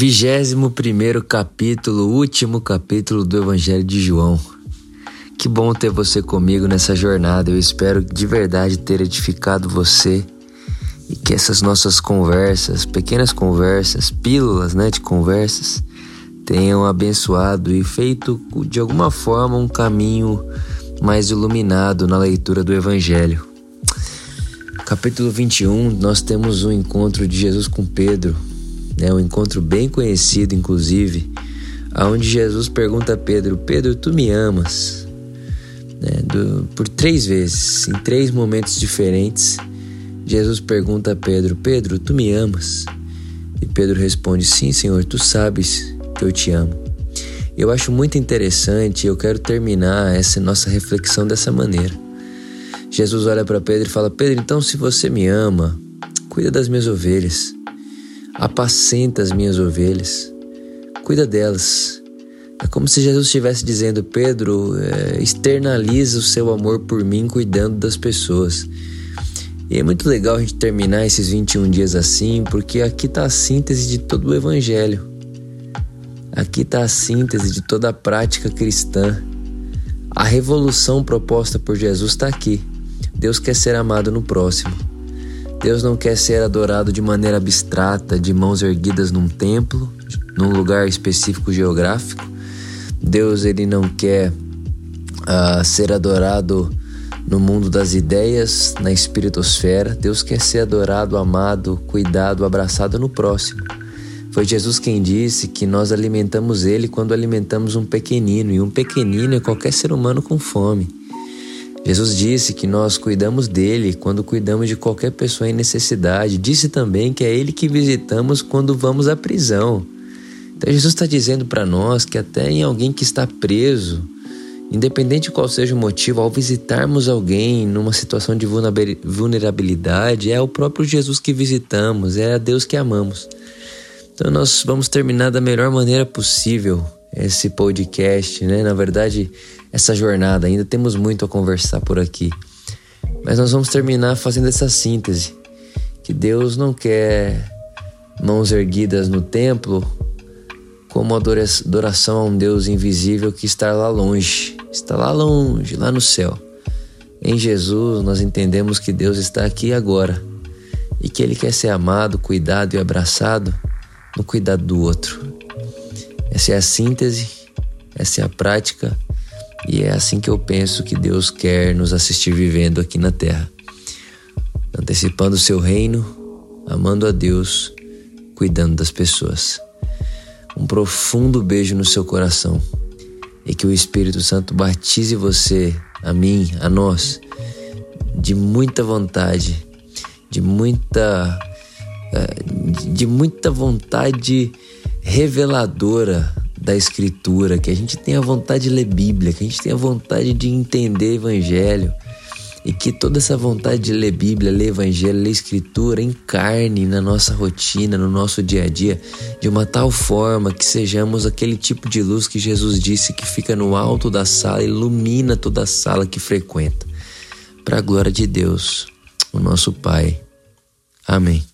Vigésimo primeiro capítulo, último capítulo do Evangelho de João. Que bom ter você comigo nessa jornada. Eu espero de verdade ter edificado você e que essas nossas conversas, pequenas conversas, pílulas, né, de conversas, tenham abençoado e feito de alguma forma um caminho mais iluminado na leitura do Evangelho. Capítulo 21, nós temos um encontro de Jesus com Pedro, né, um encontro bem conhecido, inclusive, aonde Jesus pergunta a Pedro: Pedro, tu me amas? Né, do, por três vezes, em três momentos diferentes, Jesus pergunta a Pedro: Pedro, tu me amas? E Pedro responde: Sim, Senhor, tu sabes que eu te amo. Eu acho muito interessante, eu quero terminar essa nossa reflexão dessa maneira. Jesus olha para Pedro e fala: Pedro, então se você me ama, cuida das minhas ovelhas apacenta as minhas ovelhas, cuida delas. É como se Jesus estivesse dizendo: Pedro, é, externaliza o seu amor por mim cuidando das pessoas. E é muito legal a gente terminar esses 21 dias assim, porque aqui está a síntese de todo o Evangelho. Aqui está a síntese de toda a prática cristã. A revolução proposta por Jesus está aqui. Deus quer ser amado no próximo. Deus não quer ser adorado de maneira abstrata, de mãos erguidas num templo, num lugar específico geográfico. Deus ele não quer uh, ser adorado no mundo das ideias, na espiritosfera. Deus quer ser adorado, amado, cuidado, abraçado no próximo. Foi Jesus quem disse que nós alimentamos ele quando alimentamos um pequenino, e um pequenino é qualquer ser humano com fome. Jesus disse que nós cuidamos dele quando cuidamos de qualquer pessoa em necessidade. Disse também que é ele que visitamos quando vamos à prisão. Então Jesus está dizendo para nós que até em alguém que está preso, independente de qual seja o motivo, ao visitarmos alguém numa situação de vulnerabilidade, é o próprio Jesus que visitamos, é a Deus que amamos. Então nós vamos terminar da melhor maneira possível esse podcast, né? Na verdade, essa jornada. Ainda temos muito a conversar por aqui. Mas nós vamos terminar fazendo essa síntese. Que Deus não quer mãos erguidas no templo como adoração a um Deus invisível que está lá longe, está lá longe, lá no céu. Em Jesus nós entendemos que Deus está aqui agora e que Ele quer ser amado, cuidado e abraçado no cuidado do outro. Essa é a síntese, essa é a prática e é assim que eu penso que Deus quer nos assistir vivendo aqui na terra. Antecipando o seu reino, amando a Deus, cuidando das pessoas. Um profundo beijo no seu coração e que o Espírito Santo batize você, a mim, a nós, de muita vontade, de muita eh, de muita vontade reveladora da Escritura, que a gente tenha vontade de ler Bíblia, que a gente tenha vontade de entender Evangelho e que toda essa vontade de ler Bíblia, ler Evangelho, ler Escritura encarne na nossa rotina, no nosso dia a dia, de uma tal forma que sejamos aquele tipo de luz que Jesus disse que fica no alto da sala, ilumina toda a sala que frequenta. Para a glória de Deus, o nosso Pai. Amém.